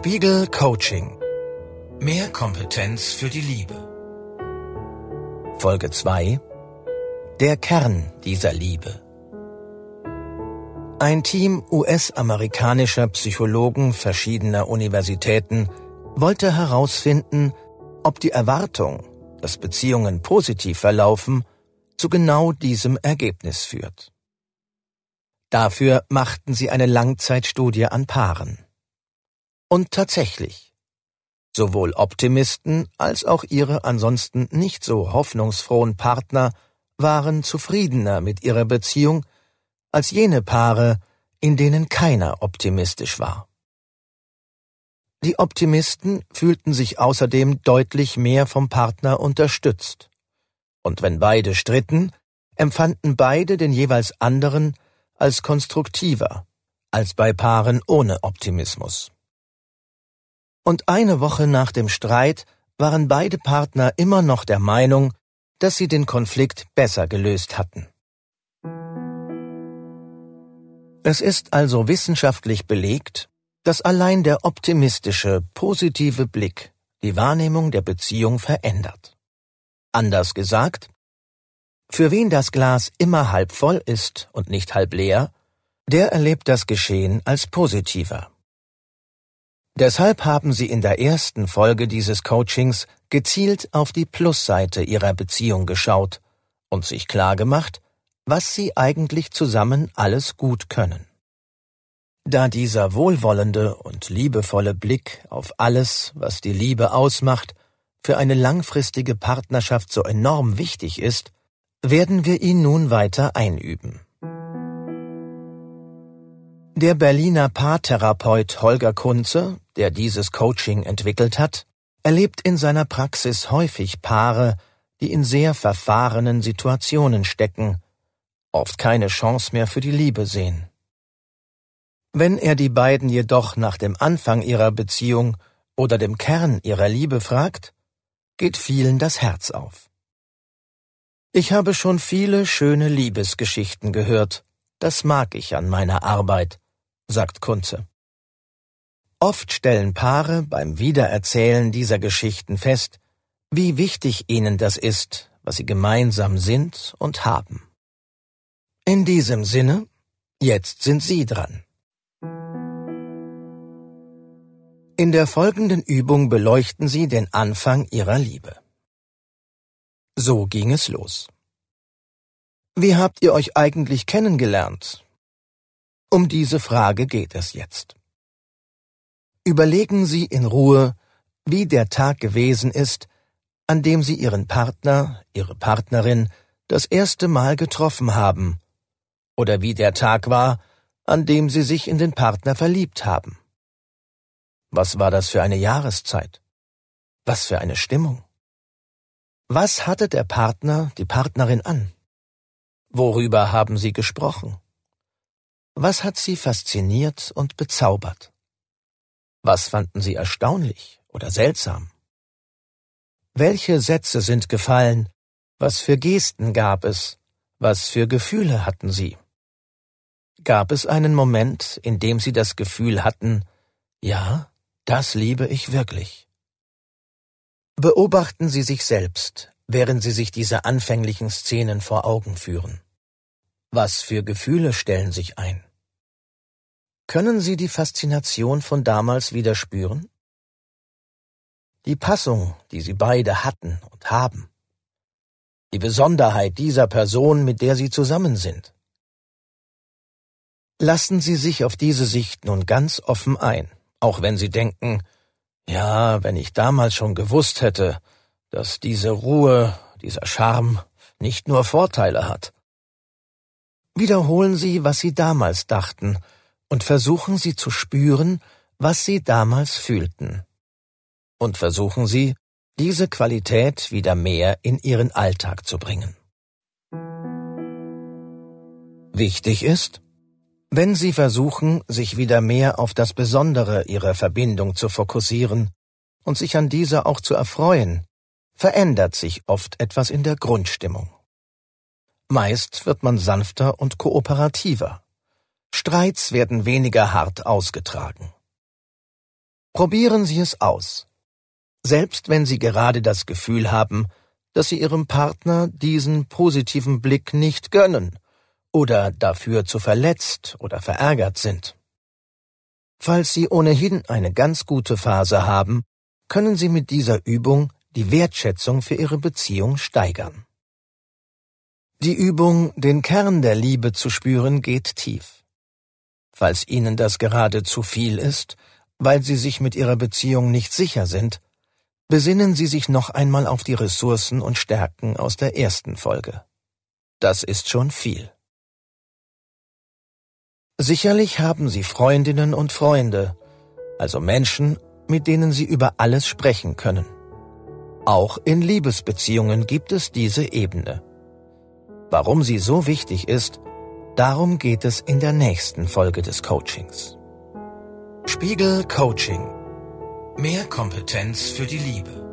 Spiegel Coaching. Mehr Kompetenz für die Liebe. Folge 2. Der Kern dieser Liebe. Ein Team US-amerikanischer Psychologen verschiedener Universitäten wollte herausfinden, ob die Erwartung, dass Beziehungen positiv verlaufen, zu genau diesem Ergebnis führt. Dafür machten sie eine Langzeitstudie an Paaren. Und tatsächlich, sowohl Optimisten als auch ihre ansonsten nicht so hoffnungsfrohen Partner waren zufriedener mit ihrer Beziehung als jene Paare, in denen keiner optimistisch war. Die Optimisten fühlten sich außerdem deutlich mehr vom Partner unterstützt. Und wenn beide stritten, empfanden beide den jeweils anderen als konstruktiver als bei Paaren ohne Optimismus. Und eine Woche nach dem Streit waren beide Partner immer noch der Meinung, dass sie den Konflikt besser gelöst hatten. Es ist also wissenschaftlich belegt, dass allein der optimistische, positive Blick die Wahrnehmung der Beziehung verändert. Anders gesagt, für wen das Glas immer halb voll ist und nicht halb leer, der erlebt das Geschehen als positiver. Deshalb haben sie in der ersten Folge dieses Coachings gezielt auf die Plusseite ihrer Beziehung geschaut und sich klargemacht, was sie eigentlich zusammen alles gut können. Da dieser wohlwollende und liebevolle Blick auf alles, was die Liebe ausmacht, für eine langfristige Partnerschaft so enorm wichtig ist, werden wir ihn nun weiter einüben. Der Berliner Paartherapeut Holger Kunze, der dieses Coaching entwickelt hat, erlebt in seiner Praxis häufig Paare, die in sehr verfahrenen Situationen stecken, oft keine Chance mehr für die Liebe sehen. Wenn er die beiden jedoch nach dem Anfang ihrer Beziehung oder dem Kern ihrer Liebe fragt, geht vielen das Herz auf. Ich habe schon viele schöne Liebesgeschichten gehört, das mag ich an meiner Arbeit, sagt Kunze. Oft stellen Paare beim Wiedererzählen dieser Geschichten fest, wie wichtig ihnen das ist, was sie gemeinsam sind und haben. In diesem Sinne, jetzt sind Sie dran. In der folgenden Übung beleuchten Sie den Anfang Ihrer Liebe. So ging es los. Wie habt ihr euch eigentlich kennengelernt? Um diese Frage geht es jetzt. Überlegen Sie in Ruhe, wie der Tag gewesen ist, an dem Sie Ihren Partner, Ihre Partnerin das erste Mal getroffen haben, oder wie der Tag war, an dem Sie sich in den Partner verliebt haben. Was war das für eine Jahreszeit? Was für eine Stimmung? Was hatte der Partner, die Partnerin an? Worüber haben Sie gesprochen? Was hat Sie fasziniert und bezaubert? Was fanden Sie erstaunlich oder seltsam? Welche Sätze sind gefallen? Was für Gesten gab es? Was für Gefühle hatten Sie? Gab es einen Moment, in dem Sie das Gefühl hatten, ja, das liebe ich wirklich? Beobachten Sie sich selbst, während Sie sich diese anfänglichen Szenen vor Augen führen. Was für Gefühle stellen sich ein? Können Sie die Faszination von damals wieder spüren? Die Passung, die Sie beide hatten und haben. Die Besonderheit dieser Person, mit der Sie zusammen sind. Lassen Sie sich auf diese Sicht nun ganz offen ein, auch wenn Sie denken, ja, wenn ich damals schon gewusst hätte, dass diese Ruhe, dieser Charme nicht nur Vorteile hat. Wiederholen Sie, was Sie damals dachten, und versuchen Sie zu spüren, was Sie damals fühlten. Und versuchen Sie, diese Qualität wieder mehr in Ihren Alltag zu bringen. Wichtig ist, wenn Sie versuchen, sich wieder mehr auf das Besondere Ihrer Verbindung zu fokussieren und sich an dieser auch zu erfreuen, verändert sich oft etwas in der Grundstimmung. Meist wird man sanfter und kooperativer. Streits werden weniger hart ausgetragen. Probieren Sie es aus. Selbst wenn Sie gerade das Gefühl haben, dass Sie Ihrem Partner diesen positiven Blick nicht gönnen oder dafür zu verletzt oder verärgert sind. Falls Sie ohnehin eine ganz gute Phase haben, können Sie mit dieser Übung die Wertschätzung für Ihre Beziehung steigern. Die Übung, den Kern der Liebe zu spüren, geht tief. Falls Ihnen das gerade zu viel ist, weil Sie sich mit Ihrer Beziehung nicht sicher sind, besinnen Sie sich noch einmal auf die Ressourcen und Stärken aus der ersten Folge. Das ist schon viel. Sicherlich haben Sie Freundinnen und Freunde, also Menschen, mit denen Sie über alles sprechen können. Auch in Liebesbeziehungen gibt es diese Ebene. Warum sie so wichtig ist, darum geht es in der nächsten Folge des Coachings. Spiegel Coaching. Mehr Kompetenz für die Liebe.